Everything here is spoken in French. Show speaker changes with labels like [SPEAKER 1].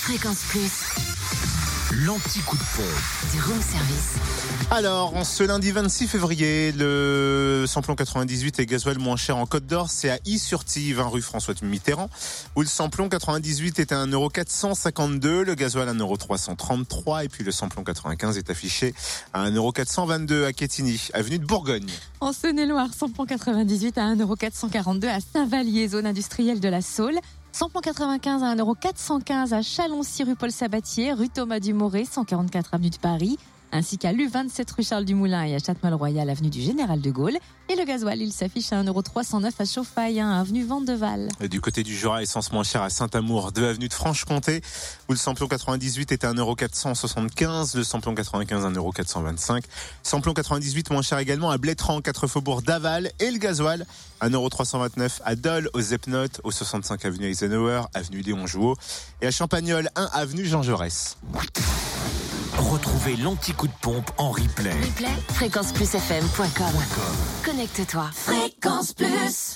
[SPEAKER 1] Fréquence Plus,
[SPEAKER 2] L'anti-coup de pompe.
[SPEAKER 1] du room service.
[SPEAKER 3] Alors, en ce lundi 26 février, le samplon 98 et gasoil moins cher en Côte d'Or, c'est à Y-sur-Tive, rue François Mitterrand, où le samplon 98 est à 1,452€, le gasoil à 1,333€ et puis le samplon 95 est affiché à 1,422€ à Quetigny, avenue de Bourgogne.
[SPEAKER 4] En Saône-et-Loire, samplon 98 à 1,442€ à Saint-Vallier, zone industrielle de la Saule. Samplon 95 à 1,415€ à Chalon-Six, rue Paul Sabatier, rue Thomas Dumoré, 144 avenue de Paris, ainsi qu'à l'U27 rue Charles Dumoulin et à Châtemal-Royal, avenue du Général de Gaulle. Et le gasoil, il s'affiche à 1,309€ à Chauffaille, 1 avenue Vandeval.
[SPEAKER 3] Et du côté du Jura, essence moins chère à Saint-Amour, 2 avenue de Franche-Comté, où le samplon 98 est à 1,475€, le samplon 95 à 1,425€. Samplon 98 moins cher également à Blétran, 4 faubourg d'Aval, et le gasoil à 1,329€ à Dole, aux Epnotes, au 65 avenue Eisenhower, avenue Léon Jouot, et à Champagnol, 1 avenue Jean Jaurès.
[SPEAKER 2] Retrouvez l'anti-coup de pompe en replay.
[SPEAKER 1] Replay, fréquenceplusfm.com. Connecte-toi. Fréquence Plus.